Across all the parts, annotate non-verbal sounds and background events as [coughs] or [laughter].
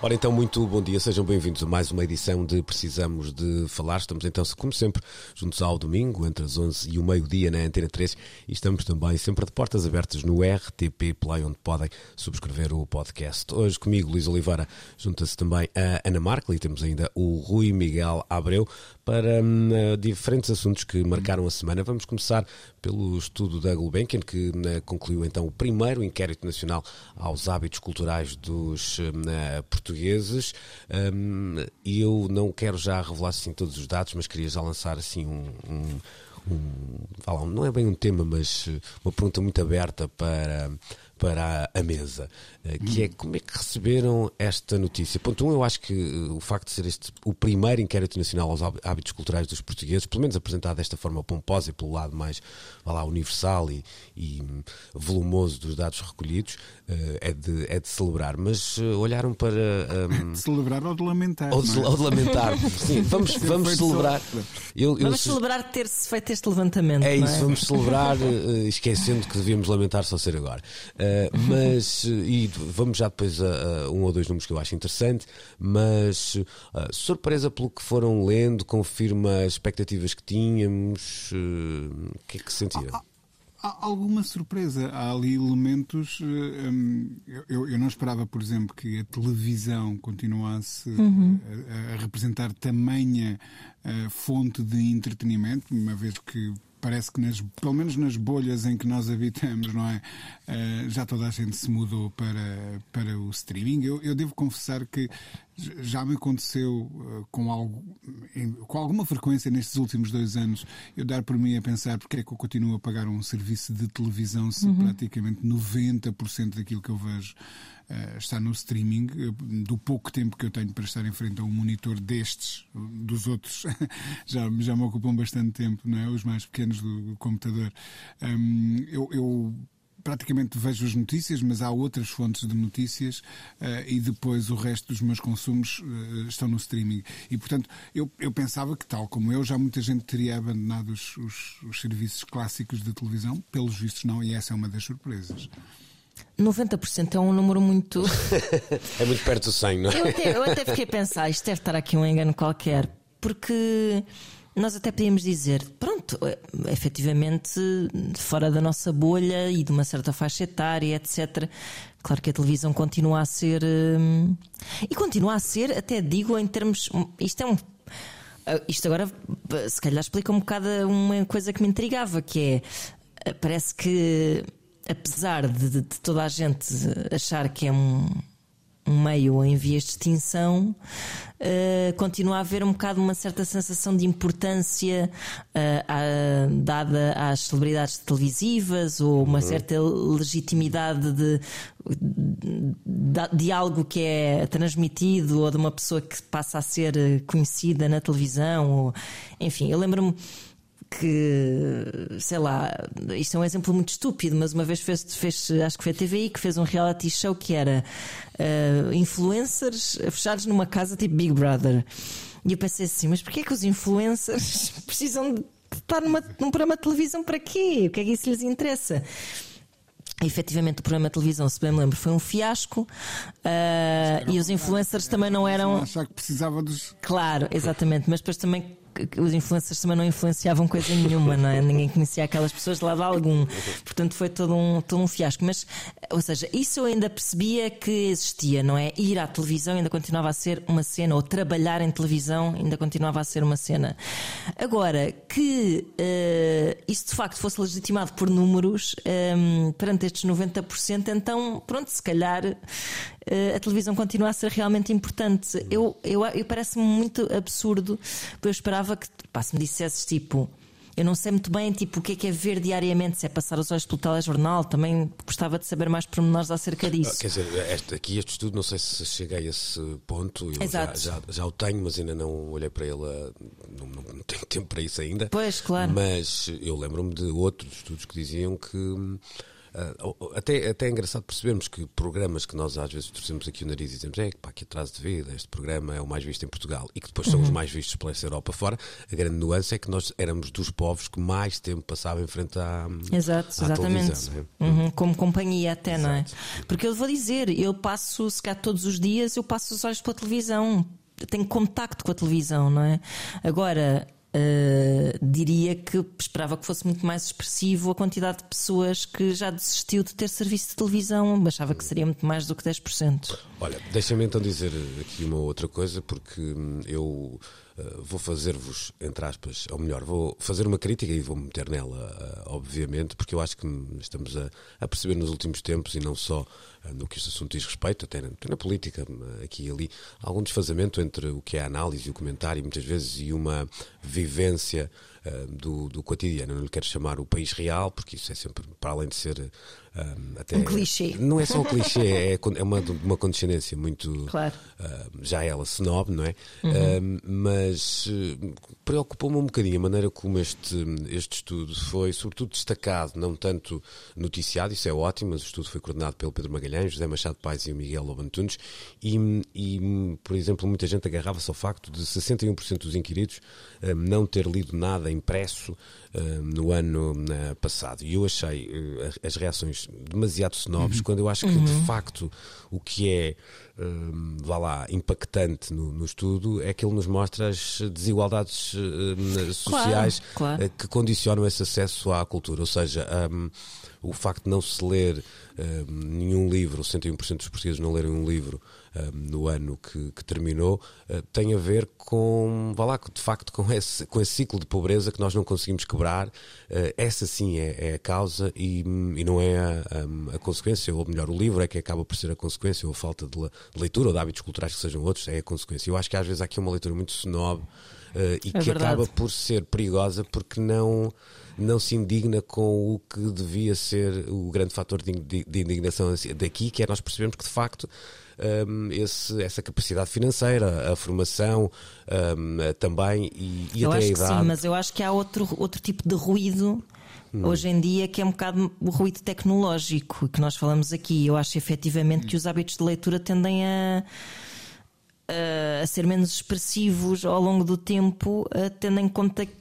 Ora então, muito bom dia, sejam bem-vindos a mais uma edição de Precisamos de Falar. Estamos então, como sempre, juntos ao domingo, entre as 11 e o meio-dia na Antena 3 e estamos também sempre de portas abertas no RTP Play, onde podem subscrever o podcast. Hoje comigo, Luís Oliveira, junta-se também a Ana Markel e temos ainda o Rui Miguel Abreu para hum, diferentes assuntos que marcaram a semana. Vamos começar pelo estudo da Gulbenkian, que hum, concluiu então o primeiro inquérito nacional aos hábitos culturais dos hum, portugueses. E eu não quero já revelar assim todos os dados, mas queria já lançar assim um, um um, não é bem um tema, mas uma pergunta muito aberta para, para a mesa, eh, que é como é que receberam esta notícia? Ponto um, eu acho que eh, o facto de ser este o primeiro inquérito nacional aos hábitos culturais dos portugueses, pelo menos apresentado desta forma pomposa e pelo lado mais lá, universal e, e volumoso dos dados recolhidos, eh, é de, é de celebrar. Mas olharam para. Um, [laughs] de celebrar ou de lamentar. Ou de, é? [laughs] ou de lamentar. Sim, vamos, vamos celebrar. Eu, eu, vamos celebrar ter-se feito este levantamento. É isso, é? vamos celebrar, [laughs] esquecendo que devíamos lamentar só ser agora. Mas, e vamos já depois a, a, um ou dois números que eu acho interessante, mas uh, surpresa pelo que foram lendo, confirma as expectativas que tínhamos, uh, o que é que sentiram? Há, há alguma surpresa, há ali elementos. Hum, eu, eu, não esperava, por exemplo, que a televisão continuasse uhum. a, a, representar tamanha fonte de entretenimento, uma vez que parece que nas, pelo menos nas bolhas em que nós habitamos, não é? Uh, já toda a gente se mudou para, para o streaming. Eu, eu devo confessar que já me aconteceu uh, com, algo, em, com alguma frequência nestes últimos dois anos eu dar por mim a pensar porque é que eu continuo a pagar um serviço de televisão se uhum. praticamente 90% daquilo que eu vejo está no streaming, do pouco tempo que eu tenho para estar em frente a um monitor destes, dos outros, [laughs] já, já me ocupam bastante tempo, não é? Os mais pequenos do computador. Um, eu, eu praticamente vejo as notícias, mas há outras fontes de notícias uh, e depois o resto dos meus consumos uh, estão no streaming. E, portanto, eu, eu pensava que, tal como eu, já muita gente teria abandonado os, os, os serviços clássicos de televisão. Pelos vistos, não, e essa é uma das surpresas. 90% é um número muito. [laughs] é muito perto do 100, não é? Eu até, eu até fiquei a pensar, isto deve estar aqui um engano qualquer, porque nós até podíamos dizer, pronto, é, efetivamente, fora da nossa bolha e de uma certa faixa etária, etc. Claro que a televisão continua a ser. Hum, e continua a ser, até digo, em termos. Isto é um. Ah, isto agora, se calhar, explica um bocado uma coisa que me intrigava, que é. Ah, parece que, apesar de, de toda a gente achar que é um um meio em vias de extinção, uh, continua a haver um bocado uma certa sensação de importância uh, dada às celebridades televisivas ou uma uhum. certa legitimidade de, de, de, algo que é transmitido ou de uma pessoa que passa a ser conhecida na televisão. Ou, enfim, eu lembro-me que, sei lá, isto é um exemplo muito estúpido, mas uma vez fez, fez acho que foi a TVI que fez um reality show que era uh, influencers fechados numa casa tipo Big Brother. E eu pensei assim, mas porquê é que os influencers [laughs] precisam de estar numa, num programa de televisão para quê? O que é que isso lhes interessa? E, efetivamente, o programa de televisão, se bem me lembro, foi um fiasco uh, e os influencers também não eram. Achar que precisava dos. Claro, exatamente, mas depois também os influencers também não influenciavam coisa nenhuma, não é? Ninguém conhecia aquelas pessoas de lado algum. Portanto, foi todo um, todo um fiasco. Mas, ou seja, isso eu ainda percebia que existia, não é? Ir à televisão ainda continuava a ser uma cena, ou trabalhar em televisão ainda continuava a ser uma cena. Agora, que uh, isso de facto fosse legitimado por números um, ehm, perante estes 90%, então, pronto, se calhar a televisão continua a ser realmente importante. Eu, eu, eu parece-me muito absurdo, porque eu esperava que, pá, se me dissesses tipo. Eu não sei muito bem tipo, o que é que é ver diariamente, se é passar os olhos pelo telejornal. Também gostava de saber mais pormenores acerca disso. Ah, quer dizer, este, aqui este estudo, não sei se cheguei a esse ponto. Eu Exato. Já, já, já o tenho, mas ainda não olhei para ele. Não, não, não tenho [laughs] tempo para isso ainda. Pois, claro. Mas eu lembro-me de outros estudos que diziam que. Ah, até, até é engraçado percebermos que programas que nós às vezes torcemos aqui o nariz e dizemos é que pá, que atraso de vida, este programa é o mais visto em Portugal e que depois Uhum. são os mais vistos pela essa Europa fora, a grande nuance é que nós éramos dos povos que mais tempo passavam em frente à, Exato, à exatamente. é? Uhum, como companhia até, não é? Exato. Porque eu vou dizer, eu passo, se calhar todos os dias, eu passo os olhos pela televisão. Tenho contacto com a televisão, não é? Agora, eh, diria que esperava que fosse muito mais expressivo a quantidade de pessoas que já desistiu de ter serviço de televisão. Achava que seria muito mais do que 10%. Olha, deixa-me então dizer aqui uma outra coisa, porque hum, eu eh, vou fazer-vos, entre aspas, ou melhor, vou fazer uma crítica e vou meter nela, eh, obviamente, porque eu acho que estamos a, a perceber nos últimos tempos, e não só eh, no que este assunto diz respeito, até na, até na política, aqui e ali, algum desfazamento entre o que é a análise e o comentário, muitas vezes, e uma vivência do, do cotidiano. Eu não lhe quero chamar o país real, porque isso é sempre, para além de ser. Eh, até, Um clichê. Não é só um clichê, [laughs] é, é uma, uma condescendência muito. Claro. ah, já ela snob, não é? Ah, mas eh, preocupou-me um bocadinho a maneira como este, este estudo foi, sobretudo, destacado, não tanto noticiado, isso é ótimo, mas o estudo foi coordenado pelo Pedro Magalhães, José Machado Paes e o Miguel Lobantunes, e, e, por exemplo, muita gente agarrava-se ao facto de 61% dos inquiridos não ter lido nada impresso no ano passado. E eu achei eh, as reações demasiado snobs, quando eu acho que, de facto, o que é hum, vá lá, impactante no, no estudo é que ele nos mostra as desigualdades hum, sociais claro. eh, que condicionam esse acesso à cultura. Ou seja, hum, o facto de não se ler hum, nenhum livro, 61% dos portugueses não lerem um livro no ano que, que terminou, eh, tem a ver com, vá lá, de facto, com esse, com esse ciclo de pobreza que nós não conseguimos quebrar. Eh, essa sim é, é a causa e, e não é a, a- consequência, ou melhor, o livro é que acaba por ser a consequência, ou a falta de, le- de leitura ou de hábitos culturais que sejam outros, é a consequência. Eu acho que às vezes há aqui uma leitura muito snob eh, e É que verdade. acaba por ser perigosa porque não, não se indigna com o que devia ser o grande fator de indignação daqui, que é nós percebemos que de facto hum, esse- essa capacidade financeira, a formação hum, também e, e eu até acho a que idade. sim, mas eu acho que há outro, outro tipo de ruído Hum. hoje em dia que é um bocado o ruído tecnológico que nós falamos aqui. Eu acho efetivamente que os hábitos de leitura tendem a. a- a ser menos expressivos ao longo do tempo, tendo em conta que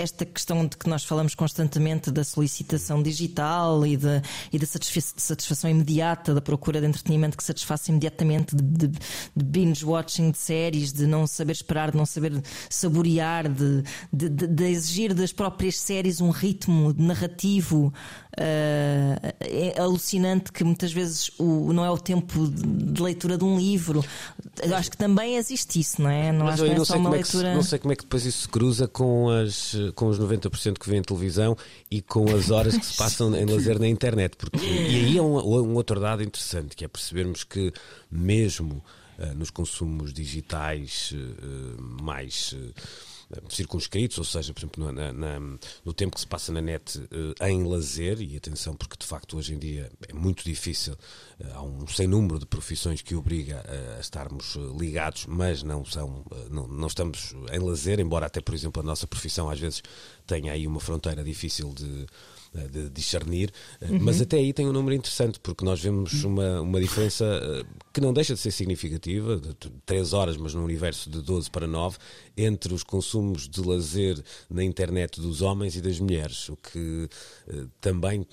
esta questão de que nós falamos constantemente da solicitação digital e, de, e da satisfa- satisfação imediata, da procura de entretenimento que satisfaça imediatamente, de, de, de binge-watching de séries, de não saber esperar, de não saber saborear, de, de, exigir das próprias séries um ritmo narrativo eh, é alucinante que muitas vezes o, não é o tempo de leitura de um livro. Eu acho que também existe isso, não é? Não Mas acho que não não é só uma é que, leitura. não sei como é que depois isso se cruza com, as, com os 90% que vêem televisão e com as horas que se [laughs] passam em lazer na internet. Porque, e aí é um, um outro dado interessante, que é percebermos que mesmo ah, nos consumos digitais ah, mais ah, circunscritos, ou seja, por exemplo, na- na- no tempo que se passa na net ah, em lazer, e atenção, porque de facto hoje em dia é muito difícil, ah, há um sem número de profissões que obriga a, estarmos ligados, mas não são, não, não estamos em lazer, embora até, por exemplo, a nossa profissão às vezes tenha aí uma fronteira difícil de eh, de discernir, eh, mas até aí tem um número interessante, porque nós vemos uma, uma diferença eh, que não deixa de ser significativa, de 3 horas, mas num universo de 12 para 9, entre os consumos de lazer na internet dos homens e das mulheres, o que eh, também,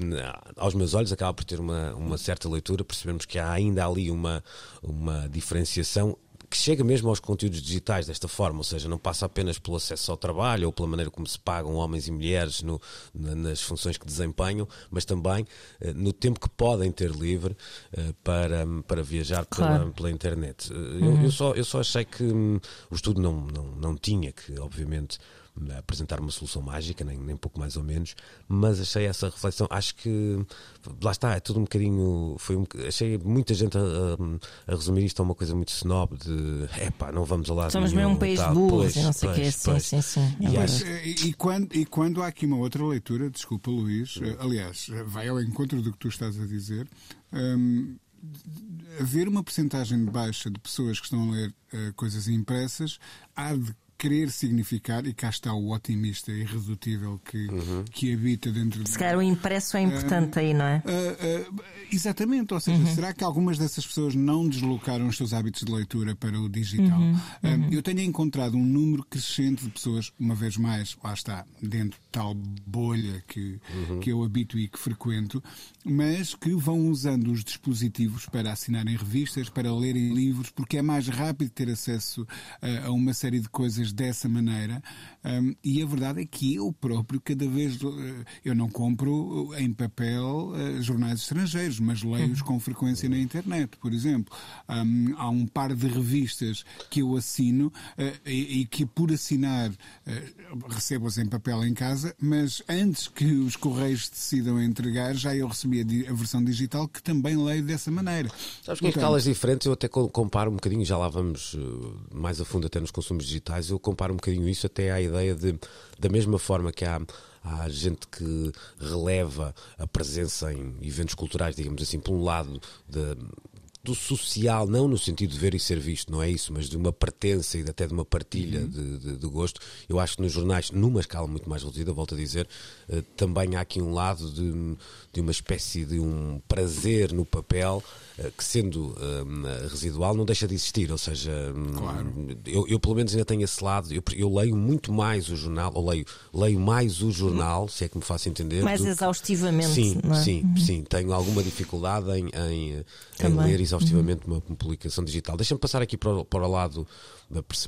aos meus olhos, acaba por ter uma, uma certa leitura, percebemos que há ainda ali uma, uma diferenciação que chega mesmo aos conteúdos digitais desta forma, ou seja, não passa apenas pelo acesso ao trabalho ou pela maneira como se pagam homens e mulheres no- na- nas funções que desempenham, mas também eh, no tempo que podem ter livre eh, para, para viajar pela, Claro. pela internet. Eh, eu, eu só, eu só achei que hum, o estudo não, não, não tinha que, obviamente, apresentar uma solução mágica, nem, nem pouco mais ou menos, mas achei essa reflexão, acho que lá está, é tudo um bocadinho. Foi um, achei muita gente a, a, a, resumir isto a uma coisa muito snob de epá, não vamos lá. Somos mesmo um país de burros e não sei o que é, sim, sim, sim. E, mas, e, quando, e quando há aqui uma outra leitura, desculpa Luís, aliás, vai ao encontro do que tu estás a dizer. Hum, haver uma percentagem baixa de pessoas que estão a ler uh, coisas impressas há de querer significar, e cá está o otimista irredutível que, uhum. que habita dentro de. Se calhar o impresso é importante uh, aí, não é? Uh, uh, exatamente, ou seja, uhum. será que algumas dessas pessoas não deslocaram os seus hábitos de leitura para o digital? Uhum. uhum. eu tenho encontrado um número crescente de pessoas, uma vez mais, lá está, dentro de tal bolha que, uhum. que eu habito e que frequento, mas que vão usando os dispositivos para assinarem revistas, para lerem livros, porque é mais rápido ter acesso a uma série de coisas coisas dessa maneira. Um, e a verdade é que eu próprio, cada vez. Uh, eu não compro em papel uh, jornais estrangeiros, mas leio-os com frequência na internet, por exemplo. Um, há um par de revistas que eu assino uh, e, e, que, por assinar, recebo-as em papel em casa, mas antes que os correios decidam entregar, já eu recebi a, a versão digital que também leio dessa maneira. Sabes que em escalas diferentes eu até comparo um bocadinho, já lá vamos mais a fundo até nos consumos digitais, eu comparo um bocadinho isso até à ideia de, da mesma forma que há há gente que releva a presença em eventos culturais, digamos assim, por um lado de, do social, não no sentido de ver e ser visto, não é isso, mas de uma pertença e até de uma partilha uhum. de, de, de, gosto. Eu acho que nos jornais, numa escala muito mais reduzida, volto a dizer, uh, também há aqui um lado de, de uma espécie de um prazer no papel uh, que, sendo uh, residual, não deixa de existir. Ou seja, hum, claro. eu, eu, pelo menos ainda tenho esse lado. Eu, eu, leio muito mais o jornal, ou leio, leio mais o jornal, se é que me faço entender. Mais exaustivamente. Sim, é? sim, uhum. sim. Tenho alguma dificuldade em, em, em ler exaustivamente exaustivamente uhum. uma publicação digital. Deixa-me passar aqui para o, para o lado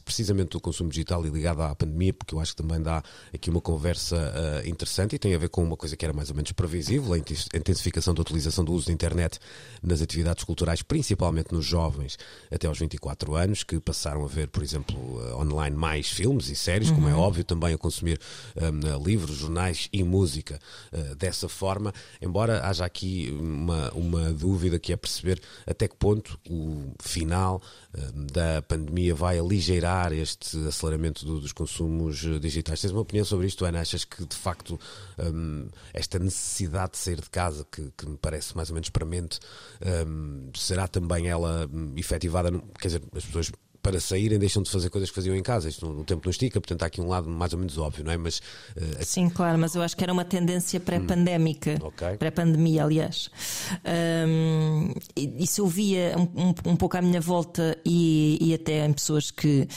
precisamente do consumo digital e ligado à pandemia, porque eu acho que também dá aqui uma conversa uh, interessante e tem a ver com uma coisa que era mais ou menos previsível, a intensificação da utilização do uso da internet nas atividades culturais, principalmente nos jovens até aos 24 anos, que passaram a ver, por exemplo, uh, online mais filmes e séries, uhum. como é uhum. óbvio, também a consumir um, livros, jornais e música uh, dessa forma, embora haja aqui uma, uma dúvida que é perceber até que ponto o final da pandemia vai aligeirar este aceleramento do, dos consumos eh, digitais. Tens uma opinião sobre isto, Ana? Achas que de facto um, esta necessidade de sair de casa, que, que me parece mais ou menos premente, um, será também ela um, efetivada? Quer dizer, as pessoas para saírem deixam de fazer coisas que faziam em casa. Isto no, tempo não estica, portanto há aqui um lado mais ou menos óbvio, não é? Mas, uh, Sim, claro, mas eu acho que era uma tendência pré-pandémica, hum, okay. pré-pandemia, aliás. Um, isso eu via um, um, pouco à minha volta e, e até em pessoas que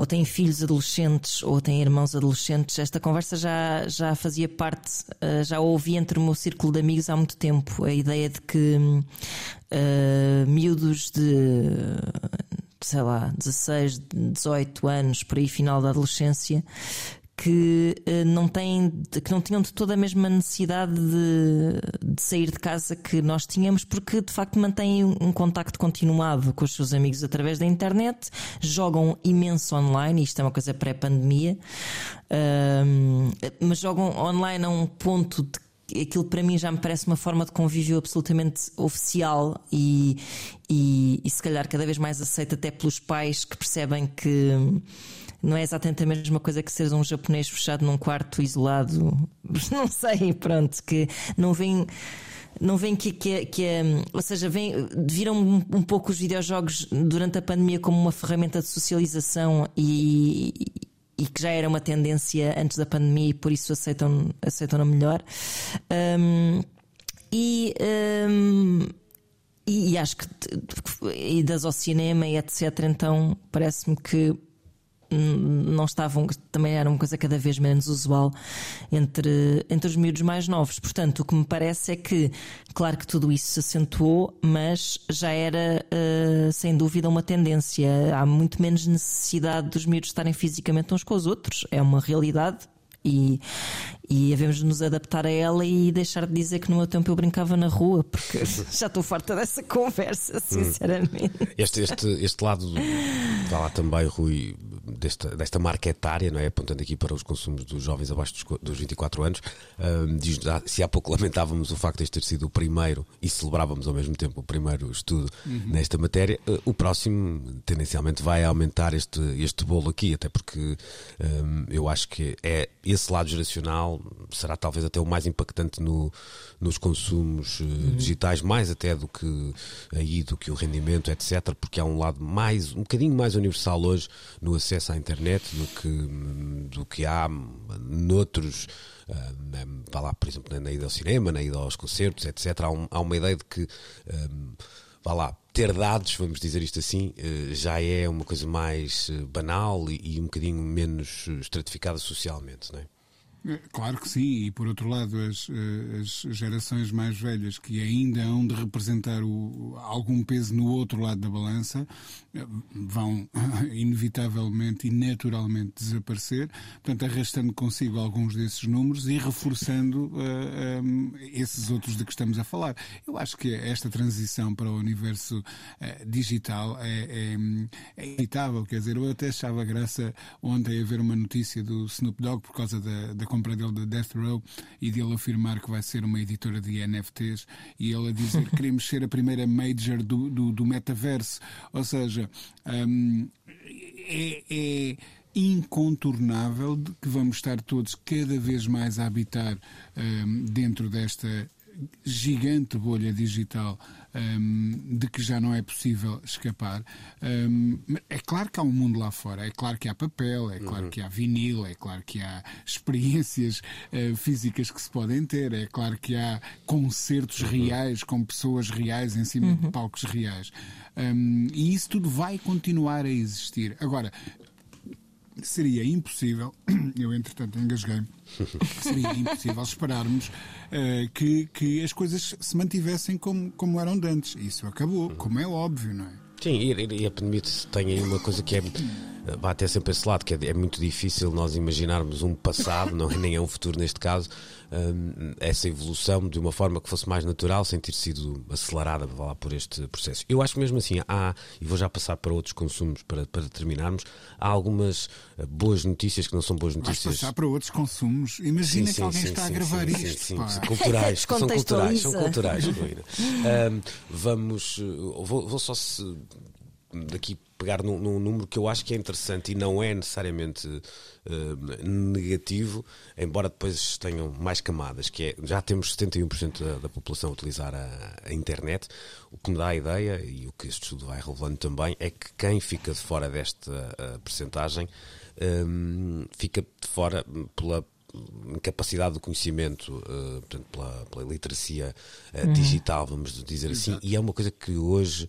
ou têm filhos adolescentes ou têm irmãos adolescentes. Esta conversa já, já fazia parte, uh, já ouvi entre o meu círculo de amigos há muito tempo. A ideia de que uh, miúdos de sei lá, 16, 18 anos, por aí, final da adolescência, que uh, não têm, que não tinham de toda a mesma necessidade de, de, sair de casa que nós tínhamos, porque de facto mantêm um contacto continuado com os seus amigos através da internet, jogam imenso online, isto é uma coisa pré-pandemia, uh, mas jogam online a um ponto de aquilo para mim já me parece uma forma de convívio absolutamente oficial e, e, e, se calhar cada vez mais aceita até pelos pais que percebem que não é exatamente a mesma coisa que seres um japonês fechado num quarto isolado. [laughs] Não sei, pronto, que não vem não vem que, que, que ou seja, vem, viram um, um, pouco os videojogos durante a pandemia como uma ferramenta de socialização e, e que já era uma tendência antes da pandemia e por isso aceitam, aceitam melhor. Um, e, um, e, e, acho que idas ao cinema e etc. Então parece-me que não estavam, também era uma coisa cada vez menos usual entre, entre os miúdos mais novos. Portanto, o que me parece é que, claro que tudo isso se acentuou, mas já era uh, sem dúvida uma tendência. Há muito menos necessidade dos miúdos estarem fisicamente uns com os outros, é uma realidade. E, E devemos nos adaptar a ela e deixar de dizer que no meu tempo eu brincava na rua, porque [laughs] já estou farta dessa conversa, sinceramente. Este, este, este lado, está lá também, Rui, desta, desta marca etária, não é? apontando aqui para os consumos dos jovens abaixo dos, dos 24 anos, um, diz, se há pouco lamentávamos o facto de este ter sido o primeiro e celebrávamos ao mesmo tempo o primeiro estudo uhum. nesta matéria, uh, o próximo tendencialmente vai aumentar este, este bolo aqui, até porque um, eu acho que é esse lado geracional será talvez até o mais impactante no, nos consumos uh, uhum. digitais, mais até do que aí, do que o rendimento, etc., porque há um lado mais, um bocadinho mais universal hoje no acesso à internet do que, do que há noutros. Uh, vá lá, por exemplo, na ida ao cinema, na ida aos concertos, etc. Há, um, há uma ideia de que, um, vá lá, ter dados, vamos dizer isto assim, já é uma coisa mais banal e, e, um bocadinho menos estratificada socialmente, não é? É, claro que sim, e por outro lado, as, eh, as gerações mais velhas que ainda hão de representar o, algum peso no outro lado da balança eh, vão [laughs] inevitavelmente e naturalmente desaparecer, portanto, arrastando consigo alguns desses números e reforçando uh, um, esses outros de que estamos a falar. Eu acho que esta transição para o universo uh, digital é, é, é inevitável, quer dizer, eu até achava graça ontem a ver uma notícia do Snoop Dogg por causa da, da compra dele da Death Row e dele afirmar que vai ser uma editora de NFTs e ele a dizer que [laughs] queremos ser a primeira major do, do, do metaverso. Ou seja, um, é, é incontornável de que vamos estar todos cada vez mais a habitar um, dentro desta gigante bolha digital um, de que já não é possível escapar. Um, é claro que há um mundo lá fora, é claro que há papel, é claro uhum. que há vinil, é claro que há [laughs] experiências uh, físicas que se podem ter, é claro que há concertos uhum. reais com pessoas reais em cima uhum. de palcos reais. Um, e isso tudo vai continuar a existir. Agora, seria impossível, [clears throat] eu entretanto engasguei, seria impossível esperarmos uh, que, que as coisas se mantivessem como, como eram antes. Isso acabou, como é óbvio, não é? Sim, e, a pandemia tem aí uma coisa que é vai até sempre esse lado, que é, é, muito difícil nós imaginarmos um passado, não é nem é um futuro neste caso, um, essa evolução de uma forma que fosse mais natural, sem ter sido acelerada lá, por este processo. Eu acho mesmo assim, há, e vou já passar para outros consumos para, para terminarmos, há algumas uh, boas notícias que não são boas notícias. Vais passar para outros consumos. Imagina sim, que sim, alguém sim, está a gravar isto. Sim, sim, culturais, são culturais, são culturais, um, [laughs] vamos, uh, vou, vou só se daqui pegar num, num, número que eu acho que é interessante e não é necessariamente uh, negativo, embora depois tenham mais camadas, que é já temos 71% da, da população a utilizar a, a, internet, o que me dá a ideia, e o que este estudo vai revelando também, é que quem fica de fora desta uh, percentagem um, fica de fora pela incapacidade do conhecimento, uh, portanto, pela, pela literacia uh, uhum. digital, vamos dizer assim, Exato. e é uma coisa que hoje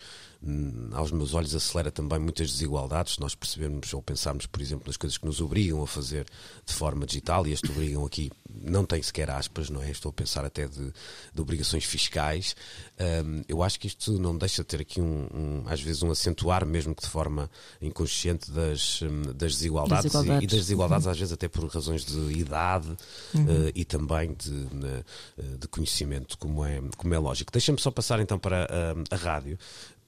aos meus olhos, acelera também muitas desigualdades. Nós percebemos ou pensarmos, por exemplo, nas coisas que nos obrigam a fazer de forma digital, e este obrigam aqui não tem sequer aspas, não é? Estou a pensar até de, de obrigações fiscais. Um, eu acho que isto não deixa de ter aqui, um, um, às vezes, um acentuar, mesmo que de forma inconsciente, das, hum, das desigualdades, desigualdades. E, e, das desigualdades, uhum. às vezes, até por razões de idade uhum. uh, e também de, uh, de conhecimento, como é, como é lógico. Deixa-me só passar então para a, a rádio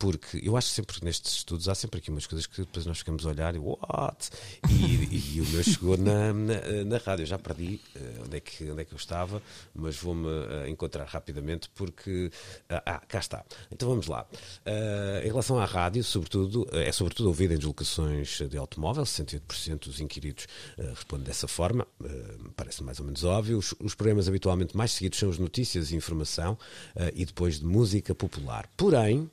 porque eu acho sempre que nestes estudos há sempre aqui umas coisas que depois nós ficamos a olhar e what? E, e, e o meu chegou na, na, na, rádio. Eu já perdi uh, onde, é que, onde é que eu estava, mas vou-me uh, encontrar rapidamente porque. Uh, ah, cá está. Então vamos lá. em relação à rádio, sobretudo, é sobretudo ouvida em deslocações de automóvel, 68% dos inquiridos respondem dessa forma, parece mais ou menos óbvio. Os, os, programas habitualmente mais seguidos são as notícias e informação e depois de música popular. Porém,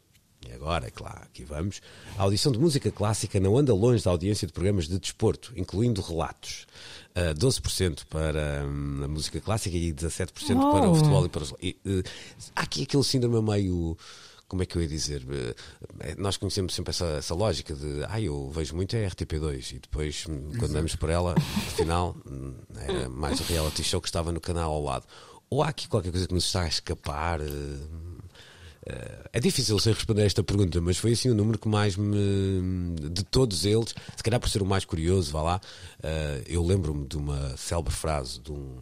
e agora, é claro, aqui vamos. A audição de música clássica não anda longe da audiência de programas de desporto, incluindo relatos. Uh, 12% para hum, a música clássica e 17% oh. para o futebol e para os. E, uh, há aqui aquele síndrome meio como é que eu ia dizer? Uh, nós conhecemos sempre essa, essa lógica de ah, eu vejo muito a RTP2 e depois, hum, quando andamos por ela, afinal, hum, era mais o reality show que estava no canal ao lado. Ou há aqui qualquer coisa que nos está a escapar? Uh, é difícil sem responder a esta pergunta, mas foi assim o número que mais me. de todos eles, se calhar por ser o mais curioso, vá lá. Uh, eu lembro-me de uma célebre frase de um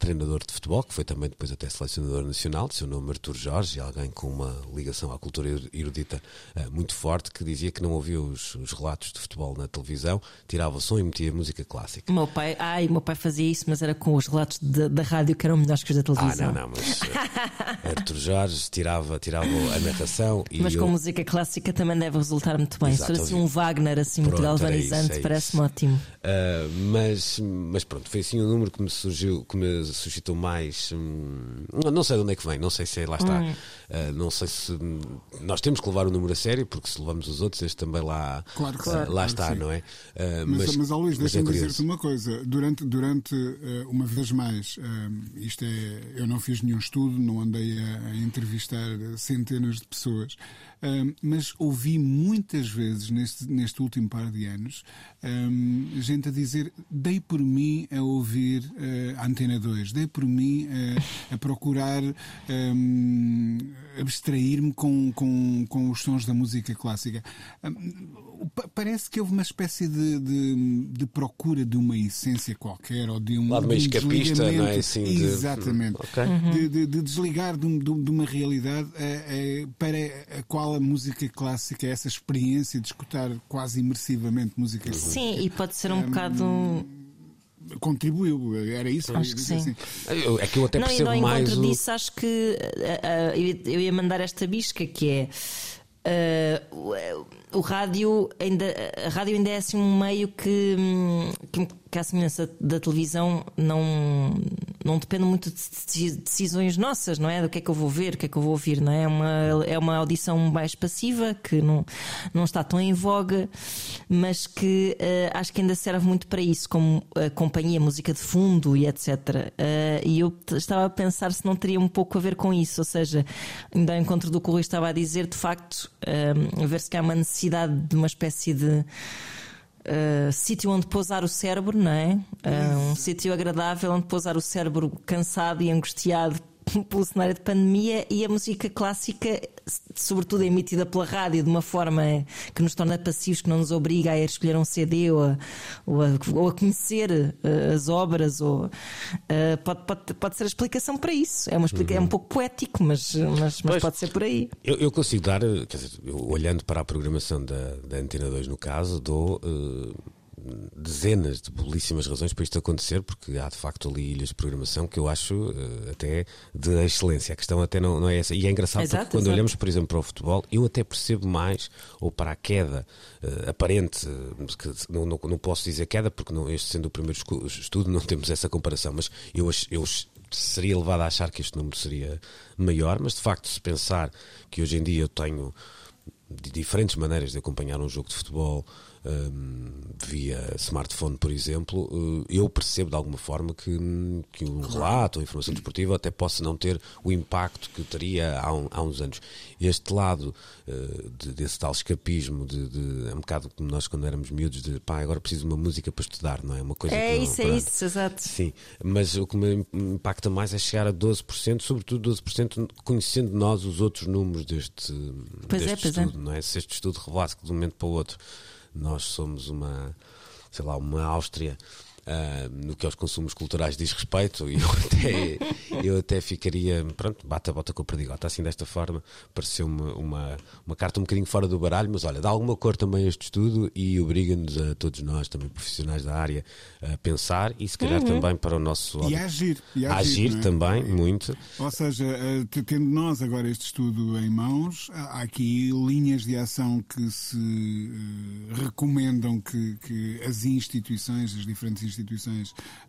treinador de futebol, que foi também depois até selecionador nacional, de seu nome Artur Jorge, alguém com uma ligação à cultura erudita uh, muito forte, que dizia que não ouvia os, os, relatos de futebol na televisão, tirava o som e metia música clássica. O meu pai, ai, meu pai fazia isso, mas era com os relatos de, da rádio que eram melhores que os da televisão. Ah, não, não, mas uh, [laughs] Artur Jorge tirava, tirava a narração e. Mas eu... com música clássica também deve resultar muito bem. Exato, Se for assim um Wagner assim Pronto, muito galvanizante, é parece-me ótimo. Uh, mas, mas pronto, foi assim um número que me surgiu, que me suscitou mais. Hum, não sei de onde é que vem, não sei se é, lá está. Hum. Uh, não sei se. Nós temos que levar o número a sério, porque se levamos os outros, este também lá, claro, claro, lá claro, está, não é? Uh, mas, mas, mas, Luís, é deixa-me é dizer-te uma coisa. Durante, durante uma vez mais, isto é. Eu não fiz nenhum estudo, não andei a, a entrevistar centenas de pessoas mas ouvi muitas vezes neste, neste último par de anos gente a dizer: dei por mim a ouvir uh, a Antena 2, dei por mim a, a procurar um, abstrair-me com, com, com os sons da música clássica. Um, parece que houve uma espécie de, de, de, procura de uma essência qualquer ou de um. Lado meio escapista, não é? Assim, de... Exatamente. Okay. Uhum. De, de, desligar de, de, uma realidade uh, uh, para a qual a música clássica, essa experiência de escutar quase imersivamente música clássica. Sim, e pode ser um, um bocado contribuiu, era isso? Acho que sim. Assim. É que eu até não, percebo não mais. O... disso, acho que uh, uh, eu ia mandar esta bisca que é. Uh, o, o rádio ainda a rádio ainda é assim um meio que, que, que a semelhança da televisão não não depende muito de decisões nossas não é? Do que é que eu vou ver o que é que eu vou ouvir não é, é uma é uma audição mais passiva que não não está tão em voga mas que uh, acho que ainda serve muito para isso como uh, companhia música de fundo e etc uh, e eu estava a pensar se não teria um pouco a ver com isso ou seja ainda ao encontro do que o Rui estava a dizer de facto a ver se há uma necessidade de uma espécie de uh, sítio onde pousar o cérebro, não é? Uh, um sítio agradável onde pousar o cérebro cansado e angustiado [laughs] pelo cenário de pandemia e a música clássica, sobretudo emitida pela rádio, de uma forma que nos torna passivos, que não nos obriga a ir escolher um CD ou a, ou a, ou a conhecer uh, as obras, ou, uh, pode, pode, pode ser a explicação para isso. É, uma explica, uhum. é um pouco poético, mas, mas, mas pode ser por aí. Eu, eu consigo dar, quer dizer, eu, olhando para a programação da, da Antena 2, no caso, dou. Uh dezenas de belíssimas razões para isto acontecer, porque há de facto ali ilhas de programação que eu acho uh, até de excelência. A questão até não, não é essa. E é engraçado exato, porque quando exato. olhamos, por exemplo, para o futebol, eu até percebo mais, ou para a queda uh, aparente, que não, não, não, posso dizer queda, porque não, este sendo o primeiro estudo, não temos essa comparação, mas eu, eu seria levado a achar que este número seria maior, mas de facto, se pensar que hoje em dia eu tenho diferentes maneiras de acompanhar um jogo de futebol um, via smartphone, por exemplo, uh, eu percebo de alguma forma que, que um relato ou informação desportiva até possa não ter o impacto que teria há, um, há uns anos. Este lado uh, de, desse tal escapismo, de, de, é um bocado como nós quando éramos miúdos, de pá, agora preciso de uma música para estudar, não é? Uma coisa é não, isso, é isso, exato. Sim, mas o que me impacta mais é chegar a 12%, sobretudo 12%, conhecendo nós os outros números deste, pois deste é, estudo, é. não é? Se este estudo revelasse que de um momento para o outro nós somos uma, sei lá, uma Áustria uh, no que aos consumos culturais diz respeito, e eu [laughs] até, eu até ficaria, pronto, bata a bota com o perdigota, assim desta forma, pareceu-me uma, uma carta um bocadinho fora do baralho, mas olha, dá alguma cor também a este estudo e obriga-nos a todos nós, também profissionais da área, a pensar e se calhar uhum. também para o nosso. E a agir. E a agir, é? também, muito. Ou seja, eh, tendo nós agora este estudo em mãos, há aqui linhas de ação que se eh, recomendam que, que as instituições, as diferentes instituições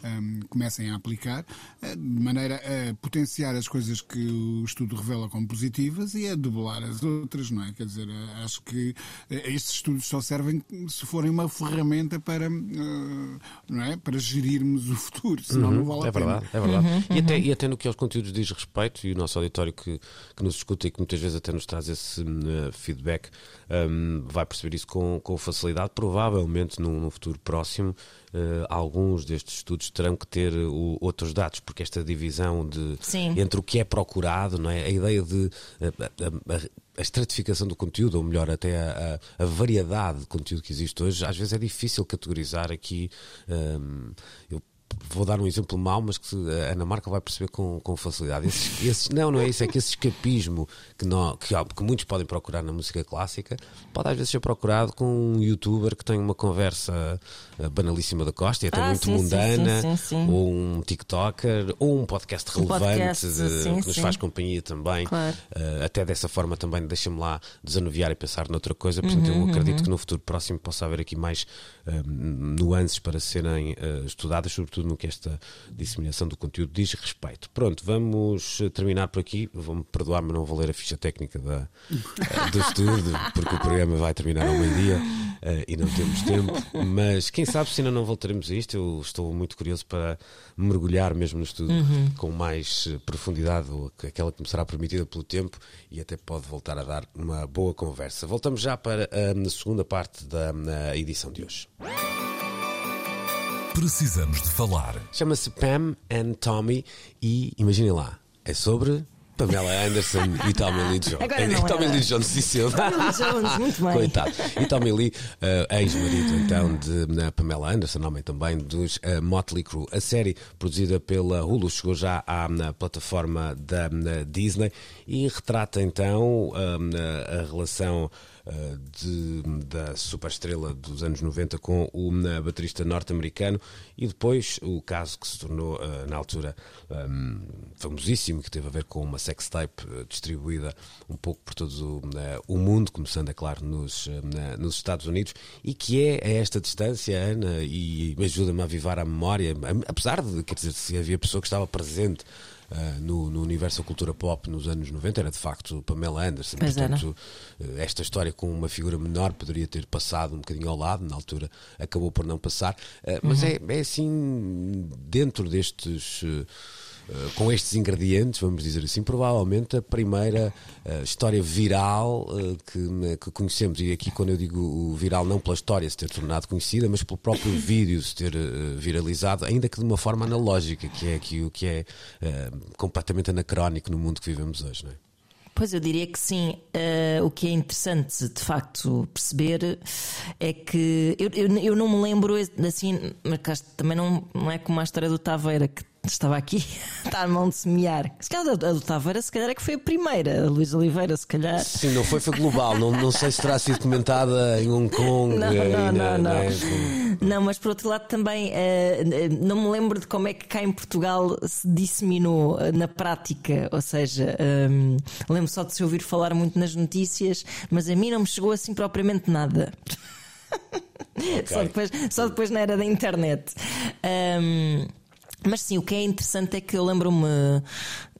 um, comecem a aplicar, eh, de maneira a potenciar as coisas que o estudo revela como positivas e a debelar as outras, não é? Quer dizer, eh, acho que eh, estes estudos só servem se forem uma ferramenta para, uh, não é? para gerirmos o futuro, senão uhum, não vale a é pena. Verdade, é verdade, uhum, e, até, e até no que aos conteúdos diz respeito, e o nosso auditório que, que nos escuta e que muitas vezes até nos traz esse uh, feedback um, vai perceber isso com, com facilidade, provavelmente num, num futuro próximo uh, alguns destes estudos terão que ter uh, outros dados, porque esta divisão de, entre o que é procurado, não é? a ideia de a, a, a estratificação do conteúdo, ou melhor, até a, a, variedade de conteúdo que existe hoje, às vezes é difícil categorizar aqui. Um, eu vou dar um exemplo mau, mas que a Ana Marca vai perceber com, com facilidade. Esses, [laughs] esses- não, não é isso, é que esse escapismo que, nó- que, que muitos podem procurar na música clássica pode às vezes ser procurado com um youtuber que tem uma conversa eh, banalíssima da Costa e até Ah, muito sim, mundana, sim, sim, ou um TikToker, ou um podcast Um relevante podcast, de- que nos faz companhia também. Claro. Uh, até dessa forma também deixa-me lá desanuviar e pensar noutra coisa. Portanto, eu acredito que no futuro próximo possa haver aqui mais um, nuances para serem uh, estudadas, sobretudo no que esta disseminação do conteúdo diz respeito. Pronto, vamos uh, terminar por aqui. Vou-me perdoar, mas não vou ler a ficha técnica da, uh, do estudo, porque o programa vai terminar ao meio-dia uh, e não temos tempo. Mas quem sabe se ainda não voltaremos a isto. Eu estou muito curioso para mergulhar mesmo no estudo com mais eh, profundidade, aquela que me será permitida pelo tempo, e até pode voltar a dar uma boa conversa. Voltamos já para a segunda parte da edição de hoje. Precisamos de falar. Chama-se Pam and Tommy, e imaginem lá, é sobre. Pamela Anderson [laughs] e Tommy Lee Jones. Agora não E [laughs] Tommy. Lee Jones disse. Tommy Lee Jones, muito bem. Coitado. E Tommy Lee, eh, ex-marido então de na Pamela Anderson, homem também dos eh, Motley Crue. A série produzida pela Hulu chegou já à na plataforma da na Disney e retrata então eh, a relação de, da superestrela dos anos 90 com o na, baterista norte-americano e depois o caso que se tornou eh, na altura um, famosíssimo, que teve a ver com uma sextape eh, distribuída um pouco por todo o, eh, o mundo, começando, é claro, nos, eh, nos Estados Unidos, e que é a esta distância, Ana, e ajuda-me a avivar a memória, apesar de, quer dizer, se havia pessoa que estava presente. Eh, no, no universo da cultura pop nos anos 90 era de facto Pamela Anderson. Pois era. Portanto, eh, esta história com uma figura menor poderia ter passado um bocadinho ao lado, na altura acabou por não passar, Eh, mas é, é assim, dentro destes. Eh, com estes ingredientes, vamos dizer assim, provavelmente a primeira eh, história viral eh, que, né, que conhecemos. E aqui, quando eu digo o viral, não pela história se ter tornado conhecida, mas pelo próprio [laughs] vídeo se ter eh, viralizado, ainda que de uma forma analógica, que é aqui o que é completamente anacrónico no mundo que vivemos hoje. Não é? Pois eu diria que sim. Eh, o que é interessante de facto perceber é que eu, eu, eu não me lembro assim, mas cá também não, não é como a história do Taveira que estava aqui, está [laughs] a mão de semear. Se calhar a do- Taveira, se calhar é que foi a primeira, a Luís Oliveira, se calhar. Sim, não foi, foi global. Não, não sei se terá sido comentada em Hong Kong. Não, não, não, não. é? Não, mas por outro lado também eh, eh, não me lembro de como é que cá em Portugal se disseminou eh, na prática. Ou seja, ehm, lembro só de se ouvir falar muito nas notícias, mas a mim não me chegou assim propriamente nada. [laughs] Só, depois, só depois na era da internet. Ehm, mas sim, o que é interessante é que eu lembro-me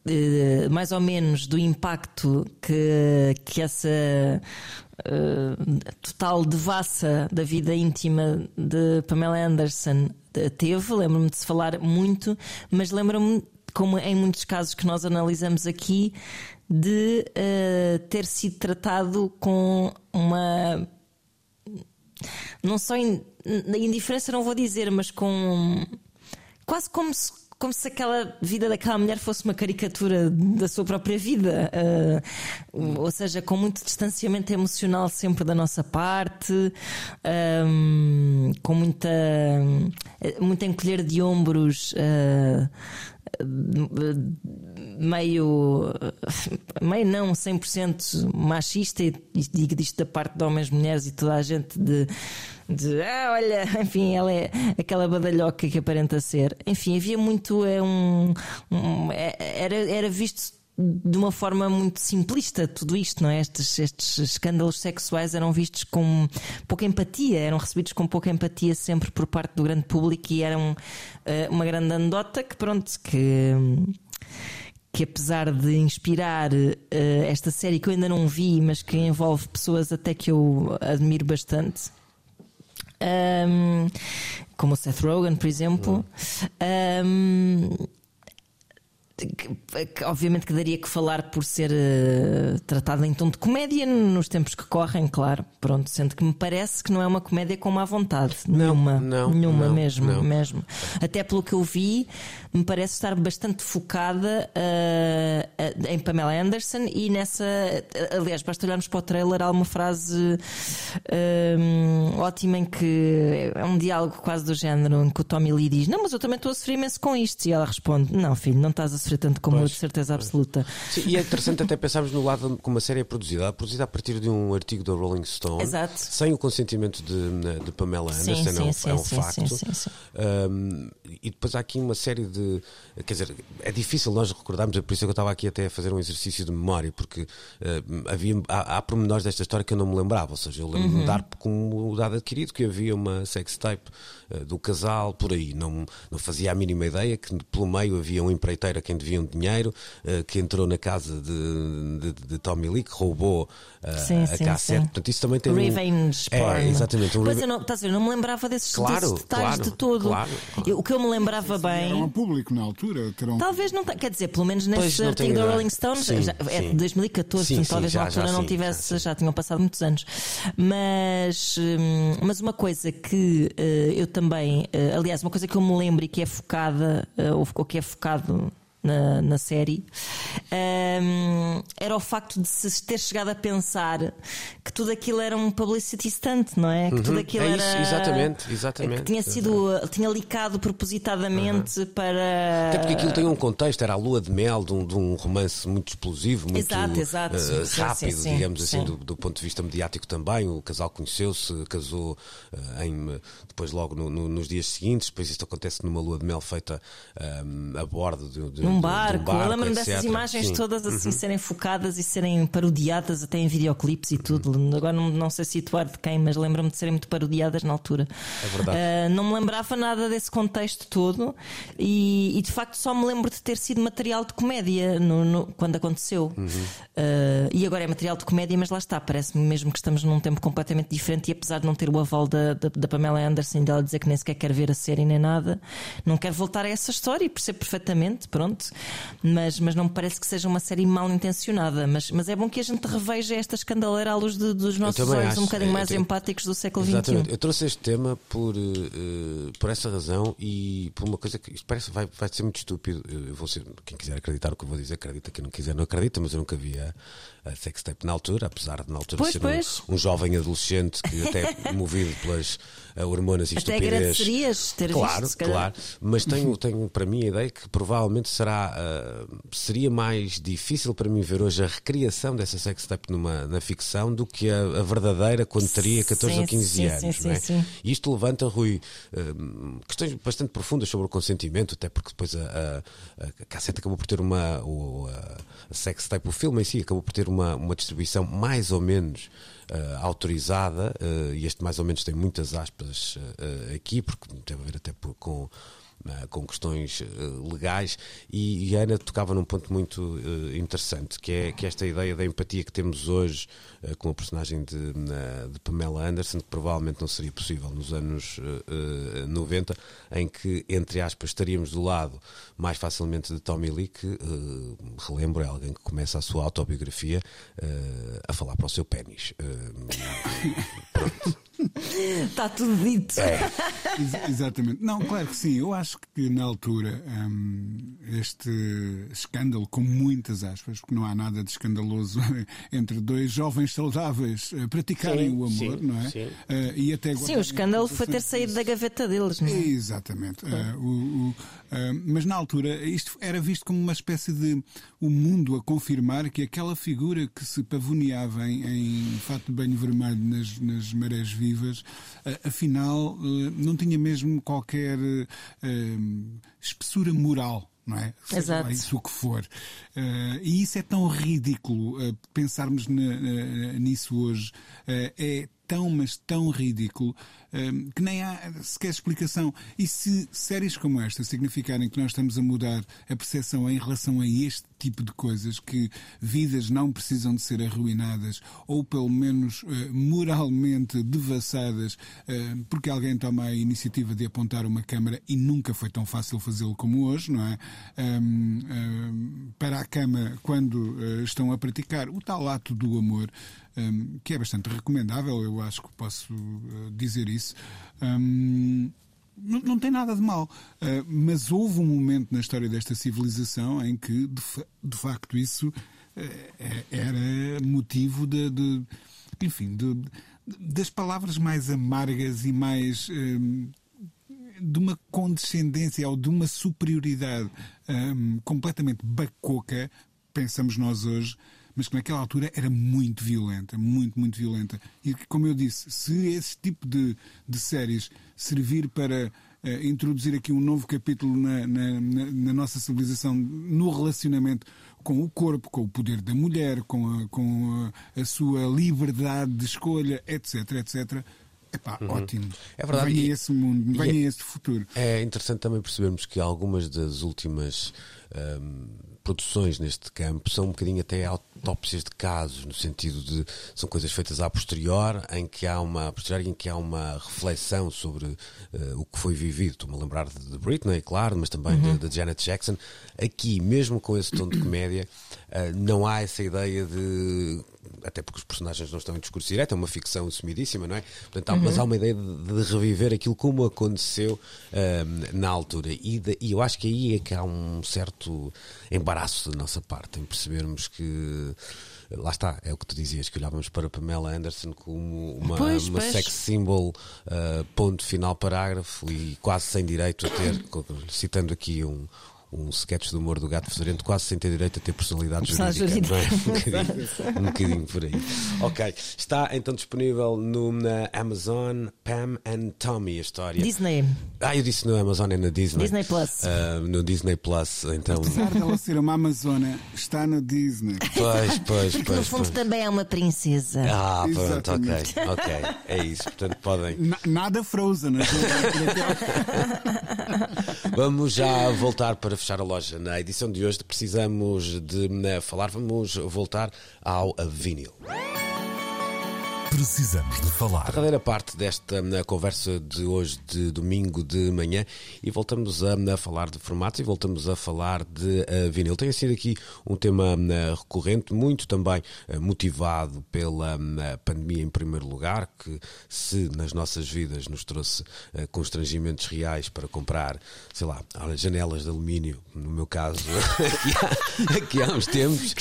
eh, mais ou menos do impacto que, que essa eh, total devassa da vida íntima de Pamela Anderson eh, teve. Lembro-me de se falar muito, mas lembro-me, como em muitos casos que nós analisamos aqui, de eh, ter sido tratado com uma não só na indiferença não vou dizer, mas com quase como se, como se aquela vida daquela mulher fosse uma caricatura da sua própria vida, Ah, ou seja, com muito distanciamento emocional sempre da nossa parte, ahm, com muita muita encolher de ombros. ah, meio meio não 100% machista e digo disto da parte de homens, mulheres e toda a gente de, de ah, olha, [laughs] enfim, ela é aquela badalhoca que aparenta ser. Enfim, havia muito é um, um- é- era era visto de uma forma muito simplista tudo isto, não é? Estes, estes escândalos sexuais eram vistos com pouca empatia, eram recebidos com pouca empatia sempre por parte do grande público e eram eh, uma grande anedota que pronto, que que apesar de inspirar eh, esta série que eu ainda não vi, mas que envolve pessoas até que eu admiro bastante. Ahm, como o Seth Rogen, por exemplo, ahm, que, que, obviamente que daria que falar por ser uh, tratado em tom de comédia nos tempos que correm, claro. Pronto, sendo que me parece que não é uma comédia com má vontade. Não, nenhuma. Não, nenhuma não, mesmo, não. mesmo. Até pelo que eu vi, me parece estar bastante focada uh, em Pamela Anderson e nessa. Aliás, basta olharmos para o trailer, há uma frase uh, ótima em que é um diálogo quase do género em que o Tommy Lee diz: Não, mas eu também estou a sofrer imenso com isto. E ela responde: Não, filho, não estás a sofrer tanto como pois, eu, de certeza absoluta. Sim, e é interessante até pensarmos no lado como a série é produzida. produzida a partir de um artigo da Rolling Stone, Exato. sem o consentimento de, de Pamela Anderson, sim, sim, é um, sim, é um facto. Um, e depois há aqui uma série de de. Quer dizer, é difícil nós recordarmos, é por isso que eu estava aqui até a fazer um exercício de memória, porque uh, havia, há, há pormenores desta história que eu não me lembrava. Ou seja, eu lembro-me uhum. de dar como dado adquirido que havia uma sextape uh, do casal por aí. Não, não fazia a mínima ideia que pelo meio havia um empreiteiro a quem deviam dinheiro, uh, que entrou na casa de, de, de Tommy Lee, que roubou sim, a sim, cassete. Sim. Portanto, isso também tem Revenge um... É, exatamente. Um... Pois eu não, estás a ver, não me lembrava desses, claro, desses detalhes claro, de todo. Claro, claro. Eu, o que eu me lembrava bem público na altura. Terão... Talvez não, quer dizer, pelo menos nesse artigo da Rolling Stone, sim, já, é de 2014, sim, talvez já, na altura já, não tivesse, já, tinham passado muitos anos. Mas, hum, mas uma coisa que uh, eu também, uh, aliás, uma coisa que eu me lembro e que é focada, uh, ou que é focado na, na série, um, era o facto de se ter chegado a pensar que tudo aquilo era um publicity stunt, não é? Que uhum. tudo aquilo é isso, era. Exatamente, exatamente. Que tinha sido. Uhum. tinha licado propositadamente uhum. para. Até porque aquilo tem um contexto, era a lua de mel de um, de um romance muito explosivo, muito exato, exato. Uh, sim, rápido, sim, sim, digamos assim, do, do, ponto de vista mediático também. O casal conheceu-se, casou uh, em, depois logo no, no, nos dias seguintes, depois isto acontece numa lua de mel feita um, a bordo de, de num barco. barco eu lembro-me dessas imagens Sim. todas assim uhum. serem focadas e serem parodiadas até em videoclipes e tudo. Uhum. Agora não, não sei situar de quem, mas lembro-me de serem muito parodiadas na altura. É verdade. Uh, não me lembrava nada desse contexto todo e, e, de facto só me lembro de ter sido material de comédia no, no, quando aconteceu. Uhum. Uh, e agora é material de comédia, mas lá está, parece-me mesmo que estamos num tempo completamente diferente e apesar de não ter o aval da, da, da Pamela Anderson dela dizer que nem sequer quer ver a série nem nada, não quero voltar a essa história e percebo perfeitamente, pronto mas, mas não me parece que seja uma série mal intencionada. Mas, mas é bom que a gente reveja esta escandaleira à luz de, dos nossos olhos acho. um bocadinho mais tenho... empáticos do século Exatamente. XXI. Eu trouxe este tema por, uh, por essa razão e por uma coisa que isto parece vai, vai ser muito estúpido. Eu vou ser, quem quiser acreditar o que eu vou dizer, acredita. Quem não quiser, não acredita, mas eu nunca vi a, sextape na altura, apesar de na altura pois, ser pois. Um, um, jovem adolescente que [laughs] até movido pelas uh, hormonas e até estupidez. agradecerias ter claro, visto, claro. Mas tenho, tenho para mim a ideia que provavelmente será uh, seria mais difícil para mim ver hoje a recriação dessa sextape numa, na ficção do que a, a verdadeira quando teria 14 sim, ou 15 sim, anos. Sim, é? sim, E isto levanta, Rui, uh, questões bastante profundas sobre o consentimento, até porque depois a, a, a cassete acabou por ter uma. O, a, a sextape, o filme em si, acabou por ter uma, uma distribuição mais ou menos. Uh, autorizada, uh, e este mais ou menos tem muitas aspas uh, aqui, porque teve a ver até por, com eh, com questões eh, legais, e, e a Ana tocava num ponto muito uh, interessante, que é, que é esta ideia da empatia que temos hoje com a personagem de, de, Pamela Anderson, que provavelmente não seria possível nos anos 90, em que, entre aspas, estaríamos do lado mais facilmente de Tommy Lee, que, relembro, é alguém que começa a sua autobiografia a falar para o seu pênis. [laughs] Está tudo dito. É. Ex exatamente. Não, claro que sim. Eu acho que na altura um, este escândalo, com muitas aspas, porque não há nada de escandaloso [laughs] entre dois jovens saudáveis uh, praticarem sim, o amor, sim, não é? Sim, uh, e até sim o escândalo foi ter saído da gaveta deles, não é? Exatamente. Uh, o, o, mas na altura isto era visto como uma espécie de o um mundo a confirmar que aquela figura que se pavoneava em, em fato de banho vermelho nas, nas marés vivas afinal não tinha mesmo qualquer espessura moral não é? Exato. Seja isso o que for. Uh, e isso é tão ridículo uh, pensarmos nisso hoje. Uh, é tão, mas tão ridículo um, que nem há sequer explicação. E se séries como esta significarem que nós estamos a mudar a percepção em relação a este tipo de coisas, que vidas não precisam de ser arruinadas ou pelo menos uh, moralmente devassadas uh, porque alguém toma a iniciativa de apontar uma câmara e nunca foi tão fácil fazê-lo como hoje, não é? Um, um, para a cama quando uh, estão a praticar o tal ato do amor um, que é bastante recomendável, eu acho que posso uh, dizer isso. Um, não, não, tem nada de mal, uh, mas houve um momento na história desta civilização em que, de, de facto, isso uh, era motivo de, de enfim, de, das palavras mais amargas e mais de uma condescendência ou de uma superioridade completamente bacoca, pensamos nós hoje, mas que naquela altura era muito violenta, muito, muito violenta. E como eu disse, se esse tipo de, de séries servir para uh, introduzir aqui um novo capítulo na, na, na, nossa civilização, no relacionamento com o corpo, com o poder da mulher, com a, com a, a sua liberdade de escolha, etc, etc. Epá, uhum. ótimo. É verdade. Venha e, esse mundo, venha é, esse futuro. É interessante também percebermos que algumas das últimas. Um, produções neste campo são um bocadinho até autópsias de casos, no sentido de são coisas feitas a posterior, em que há uma posterior em que há uma reflexão sobre uh, o que foi vivido. Estou-me a lembrar de, Britney, claro, mas também uhum. de, de, Janet Jackson. Aqui, mesmo com esse tom de comédia, não há essa ideia de até porque os personagens não estão em discurso direto, é uma ficção assumidíssima, não é? Portanto, há, uhum. Mas há uma ideia de, de, reviver aquilo como aconteceu um, na altura. E, de, e, eu acho que aí é que há um certo embaraço da nossa parte em percebermos que. Lá está, é o que tu dizias, que olhávamos para Pamela Anderson como uma, pois, uma pois. sex symbol, uh, ponto final parágrafo e quase sem direito a ter, citando aqui um, um sketch do humor do gato fedorento quase sem ter direito a ter personalidade jurídica. É? [laughs] Um, bocadinho, um bocadinho por aí. Ok, está então disponível no, na Amazon Pam and Tommy a história. Disney. Ah, eu disse no Amazon é na Disney. Disney Plus. Uh, no Disney Plus, então. Apesar dela ser uma Amazona, está no Disney. Pois, pois, pois. no fundo pois. também é uma princesa. Ah, pronto, ok, ok. É isso, portanto podem. nada Frozen. [laughs] [laughs] Vamos já voltar para fechar a loja. Na edição de hoje precisamos de né, falar, vamos voltar ao vinil. Precisamos de falar. A primeira parte desta na conversa de hoje, de domingo de manhã, e voltamos a, a falar de formatos e voltamos a falar de uh, vinil. Tem sido aqui um tema uh, recorrente, muito também uh, motivado pela pandemia, em primeiro lugar, que se nas nossas vidas nos trouxe constrangimentos reais para comprar, sei lá, janelas de alumínio, no meu caso, [laughs] aqui, há, aqui há uns tempos.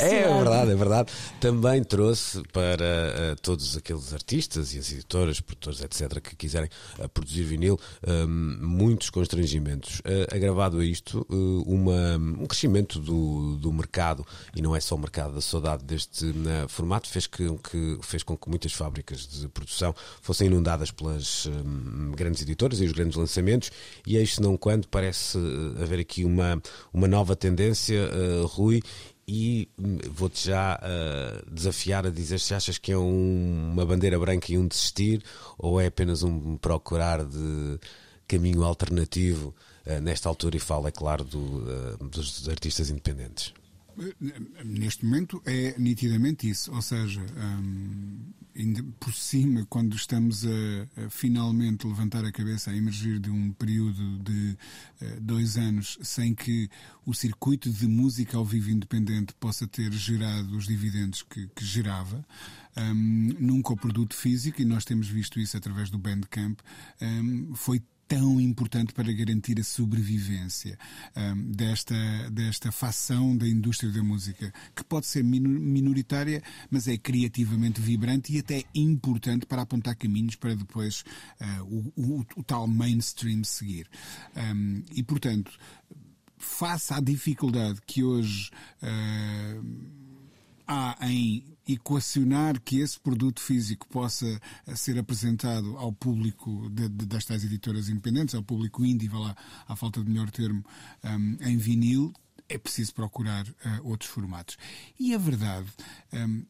É verdade, é verdade. Também trouxe para todos aqueles artistas e as editoras, produtores, etc., que quiserem produzir vinil, um, muitos constrangimentos. Uh, agravado a isto, uh, uma, um crescimento do, do mercado, e não é só o mercado da saudade deste formato, fez, que, que, fez com que muitas fábricas de produção fossem inundadas pelas um, grandes editoras e os grandes lançamentos, e eis não quando parece haver aqui uma, uma nova tendência, Rui, e vou-te já uh, desafiar a dizer se achas que é um, uma bandeira branca e um desistir ou é apenas um procurar de caminho alternativo uh, nesta altura e fala, é claro, do, uh, dos artistas independentes. Neste momento é nitidamente isso, ou seja, um, por cima, quando estamos a, a, finalmente levantar a cabeça, a emergir de um período de uh, dois anos sem que o circuito de música ao vivo independente possa ter gerado os dividendos que, que gerava, um, nunca o produto físico, e nós temos visto isso através do Bandcamp, um, foi tão importante para garantir a sobrevivência um, desta, desta facção da indústria da música, que pode ser minoritária, mas é criativamente vibrante e até importante para apontar caminhos para depois uh, o, o, o, tal mainstream seguir. Um, e, portanto, face à dificuldade que hoje uh, há em equacionar que esse produto físico possa eh, ser apresentado ao público de, de, das tais editoras independentes, ao público indie, vá lá, à falta de melhor termo, um, em vinil, é preciso procurar uh, outros formatos. E a verdade um,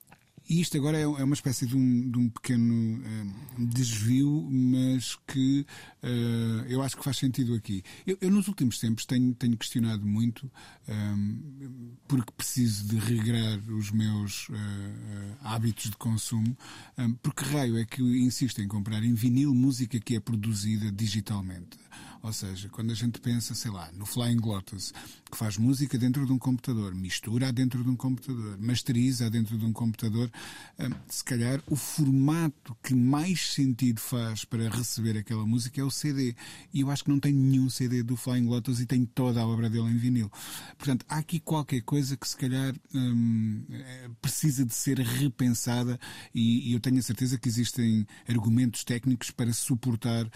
e isto agora é, é uma espécie de um, de um pequeno uh, desvio, mas que uh, eu acho que faz sentido aqui. Eu, eu, nos últimos tempos tenho, tenho questionado muito, um, porque preciso de regrar os meus uh, hábitos de consumo, um, porque raio é que insisto em comprar em vinil música que é produzida digitalmente. Ou seja, quando a gente pensa, sei lá, no Flying Lotus, que faz música dentro de um computador, mistura dentro de um computador, masteriza dentro de um computador, hum, se calhar o formato que mais sentido faz para receber aquela música é o CD. E eu acho que não tenho nenhum CD do Flying Lotus e tenho toda a obra dele em vinil. Portanto, há aqui qualquer coisa que se calhar hum, é, precisa de ser repensada e, e, eu tenho a certeza que existem argumentos técnicos para suportar uh,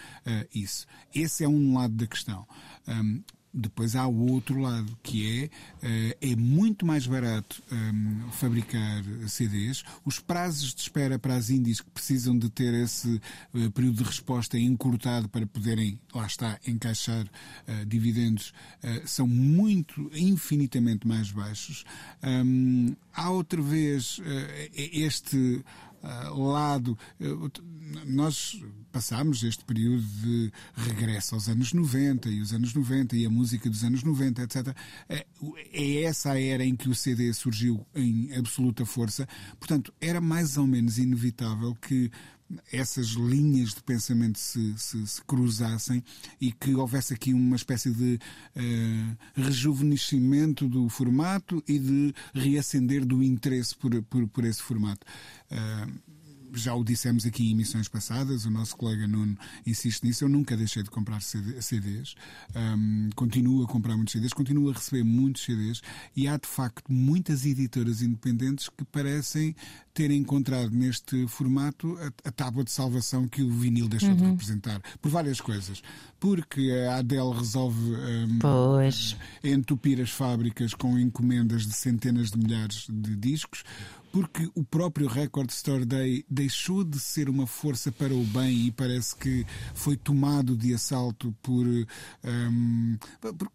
isso. Esse é um lado da questão. Um, depois há o outro lado, que é, é muito mais barato um, fabricar CDs. Os prazos de espera para as indies que precisam de ter esse uh, período de resposta encurtado para poderem, lá está, encaixar uh, dividendos, uh, são muito, infinitamente mais baixos. Um, há outra vez este lado. Nós passámos este período de regresso aos anos 90 e os anos 90 e a música dos anos 90, etc. É, é essa a era em que o CD surgiu em absoluta força. Portanto, era mais ou menos inevitável que essas linhas de pensamento se, se, se, cruzassem e que houvesse aqui uma espécie de uh, rejuvenescimento do formato e de reacender do interesse por, por, por esse formato. Uh, já o dissemos aqui em emissões passadas, o nosso colega Nuno insiste nisso. Eu nunca deixei de comprar CDs, um, continuo a comprar muitos CDs, continuo a receber muitos CDs e há de facto muitas editoras independentes que parecem ter encontrado neste formato a, a tábua de salvação que o vinil deixou uhum. de representar. Por várias coisas. Porque a Adele resolve um, entupir as fábricas com encomendas de centenas de milhares de discos porque o próprio Record Store Day deixou de ser uma força para o bem e parece que foi tomado de assalto por. Um,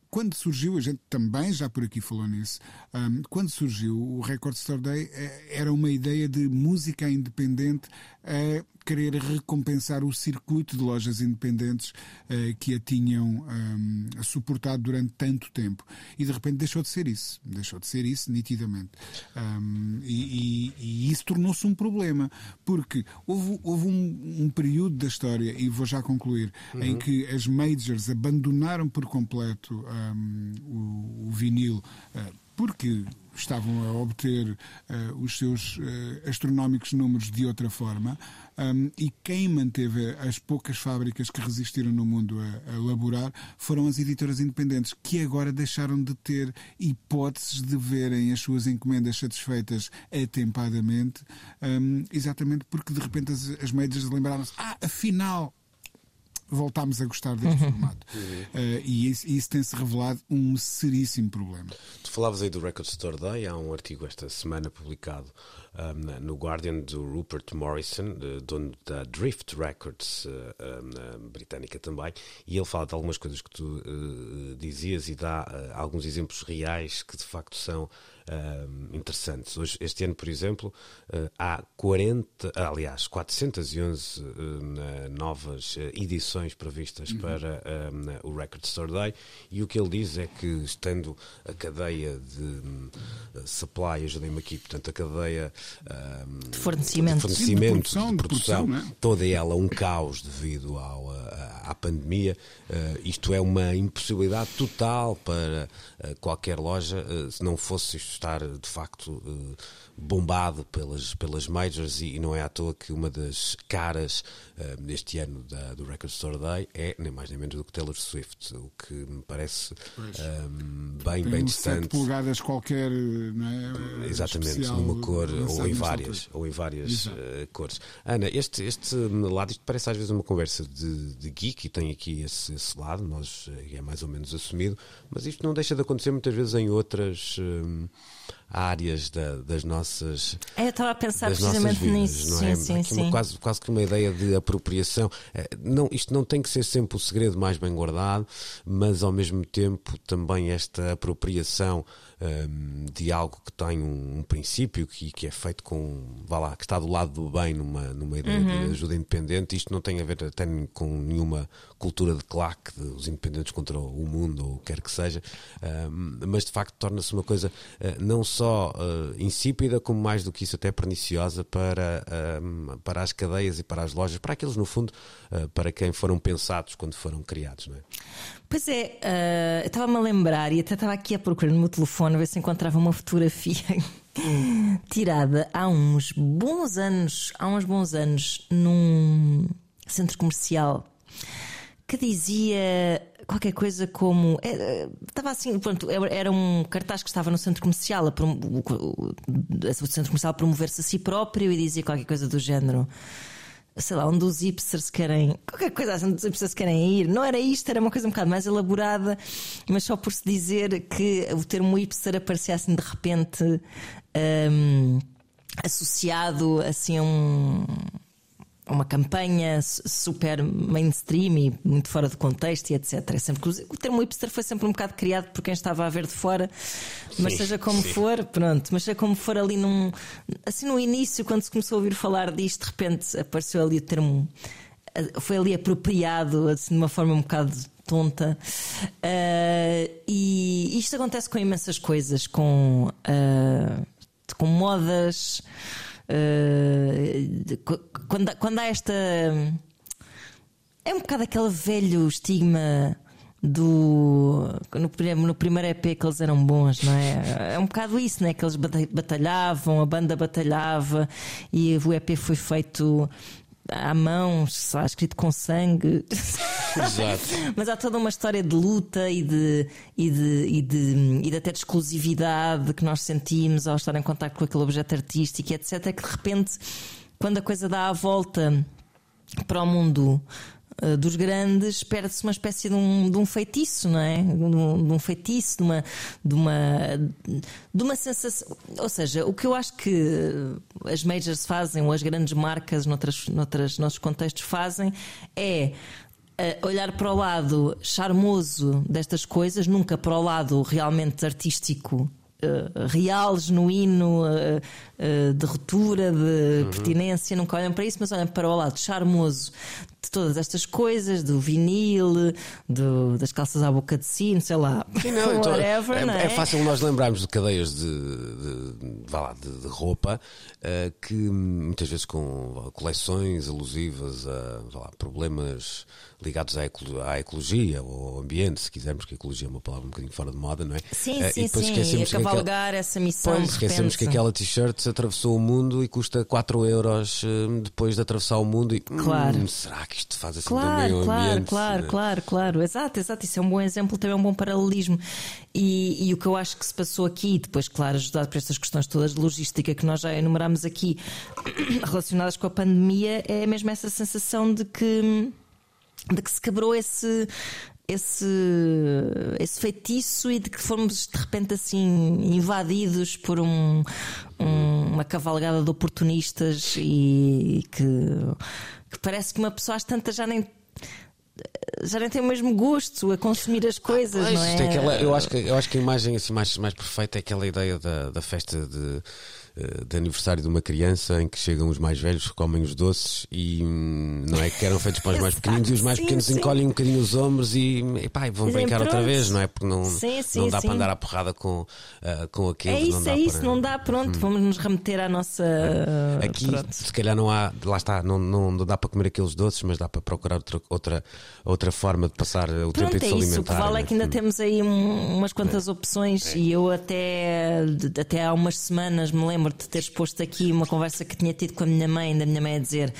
quando surgiu, a gente também já por aqui falou nisso, um, quando surgiu o Record Store Day eh, era uma ideia de música independente a querer recompensar o circuito de lojas independentes uh, que a tinham um, suportado durante tanto tempo. E de repente deixou de ser isso. Deixou de ser isso nitidamente. Um, e, e, e, isso tornou-se um problema. Porque houve, houve um, um, período da história, e vou já concluir, uhum. em que as majors abandonaram por completo o, o, vinil. Uh, porque estavam a obter uh, os seus uh, astronómicos números de outra forma, um, e quem manteve as poucas fábricas que resistiram no mundo a, a laborar foram as editoras independentes, que agora deixaram de ter hipóteses de verem as suas encomendas satisfeitas atempadamente, um, exatamente porque de repente as, as médias lembraram-se: ah, afinal voltámos a gostar deste uhum. formato. Uhum. Uh, e isso, isso tem-se revelado um seríssimo problema. Tu falavas aí do Record Store Day, há um artigo esta semana publicado um, no Guardian do Rupert Morrison, dono da Drift Records, uh, um, britânica também, e ele fala de algumas coisas que tu uh, dizias e dá uh, alguns exemplos reais que de facto são interessantes. Hoje, este ano, por exemplo, há 40, aliás, 411 novas edições previstas uhum. para o Record Store Day, e o que ele diz é que, estando a cadeia de supply, ajudem-me aqui, portanto, a cadeia de fornecimento, de, fornecimento, de produção, de produção, de produção é? toda ela um caos devido ao, à, à pandemia. Uh, isto é uma impossibilidade total para uh, qualquer loja, uh, se não fosse isto estar de facto bombado pelas, pelas majors e, e, não é à toa que uma das caras uh, neste ano da, do Record Store Day é nem mais nem menos do que Taylor Swift, o que me parece um, bem, Tem bem distante. polegadas qualquer, não é? Exatamente, numa cor ou em várias, ou em várias uh, cores. Ana, este, este lado, isto parece às vezes uma conversa de, de geek e tem aqui esse, esse lado, nós, é mais ou menos assumido, mas isto não deixa de acontecer muitas vezes em outras. Um, áreas da, das nossas. É, eu estava a pensar precisamente vidas, nisso. não é? Sim, sim, Aqui uma- sim. quase, quase que uma ideia de apropriação. Não, isto não tem que ser sempre o segredo mais bem guardado, mas ao mesmo tempo também esta apropriação hum, de algo que tem um, um princípio que, que é feito com, vá lá, que está do lado do bem numa, numa ideia Uhum. de ajuda independente. Isto não tem a ver até com nenhuma cultura de claque, de os independentes contra o mundo ou o que quer que seja, hum, mas de facto torna-se uma coisa eh, não só eh, insípida, como mais do que isso até perniciosa para, hum, para as cadeias e para as lojas, para aqueles no fundo, eh, para quem foram pensados quando foram criados. Não é? Pois é, ah, eu estava-me a lembrar e até estava aqui a procurar no meu telefone ver se encontrava uma fotografia [laughs] tirada há uns bons anos, há uns bons anos, num centro comercial que dizia qualquer coisa como. eh, Estava assim, pronto, era era um cartaz que estava no centro comercial, a prom- o, centro comercial promover-se a si próprio e dizia qualquer coisa do género. Sei lá, onde os hipsters querem. Qualquer coisa assim, onde os hipsters querem ir. Não era isto, era uma coisa um bocado mais elaborada, mas só por se dizer que o termo hipster aparecia assim de repente hum, associado assim a um uma campanha su- super mainstream e muito fora de contexto e etc. É sempre o termo hipster foi sempre um bocado criado por quem estava a ver de fora, mas Sim, seja como sim. for, pronto, mas seja como for ali num assim no início, quando se começou a ouvir falar disto, de repente apareceu ali o termo eh, foi ali apropriado assim, de uma forma um bocado tonta. Ah, e isto acontece com imensas coisas, com, ah, com modas. Qu- quando, quando há esta. É um bocado aquele velho estigma do. No, no primeiro EP que eles eram bons, não é? É um bocado isso, não é? Que eles bata- batalhavam, a banda batalhava e o EP foi feito à mão, lá, escrito com sangue. Exato. [laughs] Mas há toda uma história de luta e de, e de, e de, e de até de exclusividade que nós sentimos ao estar em contato com aquele objeto artístico, e etc. Que de repente, quando a coisa dá a volta para o mundo eh, dos grandes, perde-se uma espécie de um, de um feitiço, não é? De um, de um feitiço, de uma, de, uma, de uma sensação. Ou seja, o que eu acho que as majors fazem, ou as grandes marcas noutras, noutras, noutros contextos fazem, é eh, olhar para o lado charmoso destas coisas, nunca para o lado realmente artístico. eh, real, genuíno, de ruptura, de pertinência, nunca olham para isso, mas olham para o lado charmoso de todas estas coisas, do vinil, do- das calças à boca de sino, sei lá, Sim, não, então, whatever, é, não é? é fácil nós lembrarmos de cadeias de, de, lá, de, de roupa eh, que muitas vezes com coleções alusivas a lá, problemas ligados à, ecolo- à ecologia ou ao ambiente, se quisermos, que a ecologia é uma palavra um bocadinho fora de moda, não é? Sim, Eh, sim, e depois sim, e esquecemos que aquela- cavalgar essa missão. Pois, esquecemos que aquela t-shirt atravessou o mundo e custa 4 euros eh, depois de atravessar o mundo e hum, Claro. será que isto faz assim Claro, também ao claro, ambiente? claro, né? claro, claro. Exato, exato. Isso é um bom exemplo, também é um bom paralelismo. E, e o que eu acho que se passou aqui, depois, claro, ajudado por estas questões todas de logística que nós já enumerámos aqui, [coughs] relacionadas com a pandemia, é mesmo essa sensação de que, de que se quebrou esse. Esse, esse feitiço e de que fomos de repente assim invadidos por um, um- uma cavalgada de oportunistas e que, que parece que uma pessoa às tantas já nem já nem tem o mesmo gosto a consumir as coisas, Pois, não é? aquela- eu, acho que, eu acho que a imagem assim, mais, mais perfeita é aquela ideia da, da festa de, de aniversário de uma criança em que chegam os mais velhos, comem os doces e hum, não é que eram feitos para os mais [laughs] pequeninos e os mais pequenos sim. encolhem um bocadinho os ombros e, e pá, e vão brincar outra "Pronto." vez, não é? Porque não, Sim, não dá para andar à porrada com, ah, com aqueles. É isso, não dá é isso, para... Hum. não dá, pronto, vamos nos remeter à nossa. Aqui, pronto. se calhar não há, lá está, não, não, não dá para comer aqueles doces, mas dá para procurar outra, outra, outra forma de passar o tempo Pronto, e de é se isso. O alimentar. que vale é né? que ainda Hum. temos aí um- umas quantas opções e eu até, até há umas semanas me lembro de ter exposto aqui uma conversa que tinha tido com a minha mãe, da minha mãe a dizer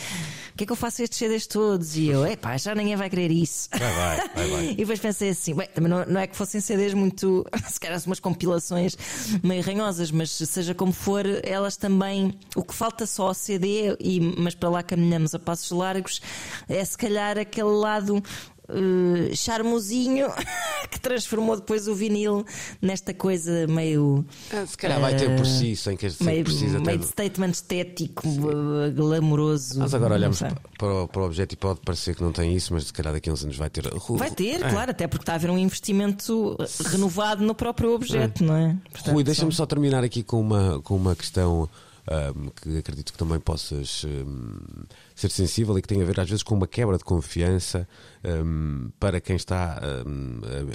o que é que eu faço estes CDs todos? E eu, epá, já ninguém vai querer isso. Vai, vai, vai, vai. [laughs] E depois pensei assim, bem, também não, não é que fossem CDs muito, [laughs] se calhar umas compilações meio ranhosas, mas seja como for, elas também, o que falta só ao CD, e, mas para lá caminhamos a passos largos, é se calhar aquele lado uh, charmosinho [laughs] que transformou depois o vinil nesta coisa meio. Ah, se calhar vai ter por si, sem que sem meio, precisa meio ter. de statement estético, uh, glamouroso. Nós agora olhamos para o, para o objeto e pode parecer que não tem isso, mas se calhar daqui a uns anos vai ter. Vai ter, É. claro, até porque está a haver um investimento uh, renovado no próprio objeto, não é? Portanto, Rui, deixa-me só terminar aqui com uma, com uma questão ahm, que acredito que também possas ahm, ser sensível e que tem a ver às vezes com uma quebra de confiança ahm, para quem está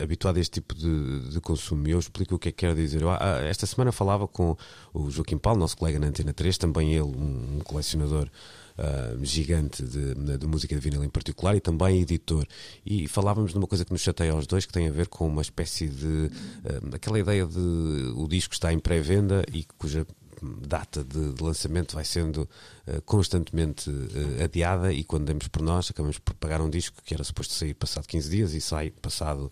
habituado a este tipo de, de consumo. E eu explico o que é que quero dizer. Eu, ah, esta semana falava com o Joaquim Paulo, nosso colega na Antena 3, também ele, um, um colecionador. ah, gigante de, de música de vinil em particular e também editor. E falávamos de uma coisa que nos chateia aos dois, que tem a ver com uma espécie de. ah, aquela ideia de o disco está em pré-venda e cuja data de, de lançamento vai sendo eh, constantemente eh, adiada e quando demos por nós acabamos por pagar um disco que era suposto sair passado 15 dias e sai passado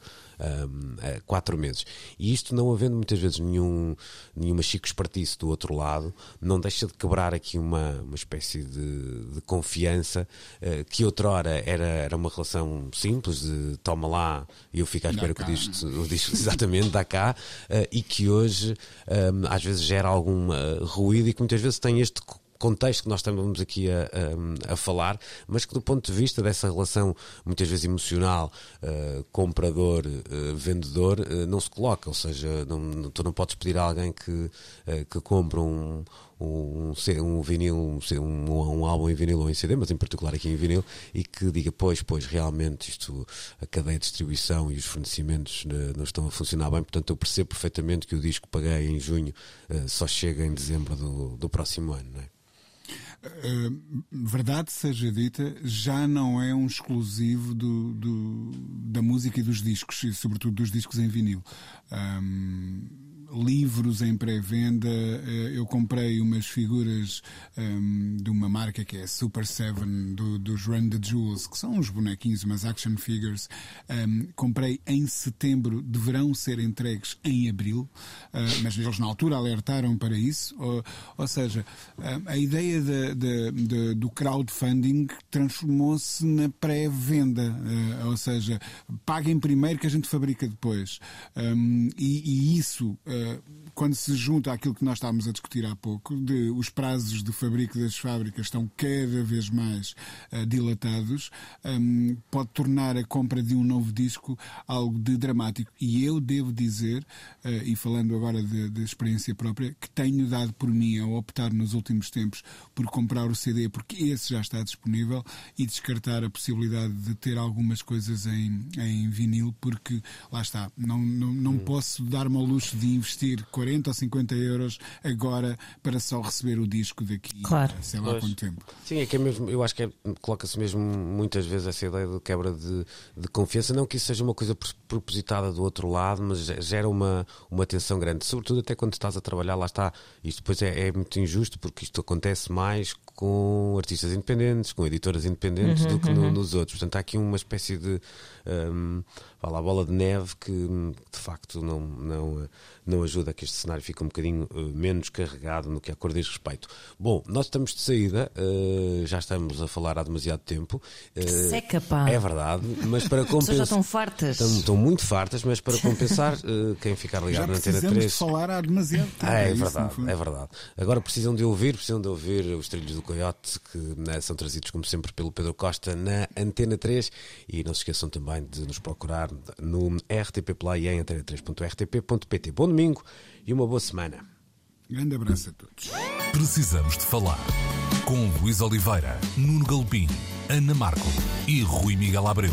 4 meses. E isto não havendo muitas vezes nenhum, nenhuma chico espertice do outro lado, não deixa de quebrar aqui uma, uma espécie de, de confiança eh, que outrora era, era uma relação simples de toma lá e eu fico à espera que o disco o disco [laughs] exatamente dá cá eh, e que hoje eh, às vezes gera algum eh, ruído e que muitas vezes tem este contexto que nós estamos aqui a, a- a falar, mas que do ponto de vista dessa relação muitas vezes emocional eh, comprador-vendedor não se coloca, ou seja, não, tu não podes pedir a alguém que, que compre um, um, um vinil, um, um, um álbum em vinil ou em CD, mas em particular aqui em vinil, e que diga, pois, pois, realmente isto, a cadeia de distribuição e os fornecimentos não estão a funcionar bem, portanto eu percebo perfeitamente que o disco que paguei em junho só chega em dezembro do, do próximo ano, não é? Uh, verdade seja dita, já não é um exclusivo do, do- da música e dos discos, e sobretudo dos discos em vinil. Um, livros em pré-venda, uh, eu comprei umas figuras um, de uma marca que é Super Seven, do, dos Run the Jewels, que são uns bonequinhos, umas action figures. Um, comprei em setembro, deverão ser entregues em abril, uh, mas eles na altura alertaram para isso. Ou, ou seja, um, a ideia da- da- da- do crowdfunding transformou-se na pré-venda, uh, ou seja, paguem primeiro que a gente fabrica depois. Um, e, e isso, uh, quando se junta àquilo que nós estávamos a discutir há pouco, de os prazos de fabrico das fábricas estão cada vez mais uh, dilatados, um, pode tornar a compra de um novo disco algo de dramático. E eu devo dizer, uh, e falando agora de experiência própria, que tenho dado por mim a optar nos últimos tempos por comprar o CD, porque esse já está disponível, e descartar a possibilidade de ter algumas coisas em, em vinil, porque lá está, não, não, não posso dar-me ao luxo de investir 40 ou 50 euros agora para só receber o disco daqui Claro. a sei lá Pois. quanto tempo. Sim, é que é mesmo, eu acho que é- coloca-se mesmo muitas vezes essa ideia de quebra de, de confiança. Não que isso seja uma coisa pros- propositada do outro lado, mas ge- gera uma, uma tensão grande. Sobretudo até quando estás a trabalhar, lá está. Isto depois é, é muito injusto porque isto acontece mais com artistas independentes, com editoras independentes do que no- nos outros. Portanto, há aqui uma espécie de vá lá, bola de neve que de facto não, não, não ajuda a que este cenário fique um bocadinho eh, menos carregado no que a cor diz respeito. Bom, nós estamos de saída, eh, já estamos a falar há demasiado tempo. eh, seca, pá. É verdade, mas para As pessoas já compensar. estão fartas. Estão, estão muito fartas, mas para compensar, [laughs] eh, quem ficar Já ligado na Antena precisamos 3. de falar há demasiado tempo. Ah, é, isso, no verdade, é verdade. Agora precisam de ouvir, precisam de ouvir os trilhos do Coyote, que né, são trazidos, como sempre, pelo Pedro Costa na Antena 3. E não se esqueçam também de nos procurar no RTP Play e em antena3.rtp.pt. Bom domingo e uma boa semana. Grande abraço a todos. Precisamos de falar com Luís Oliveira, Nuno Galpim, Ana Marco e Rui Miguel Abreu.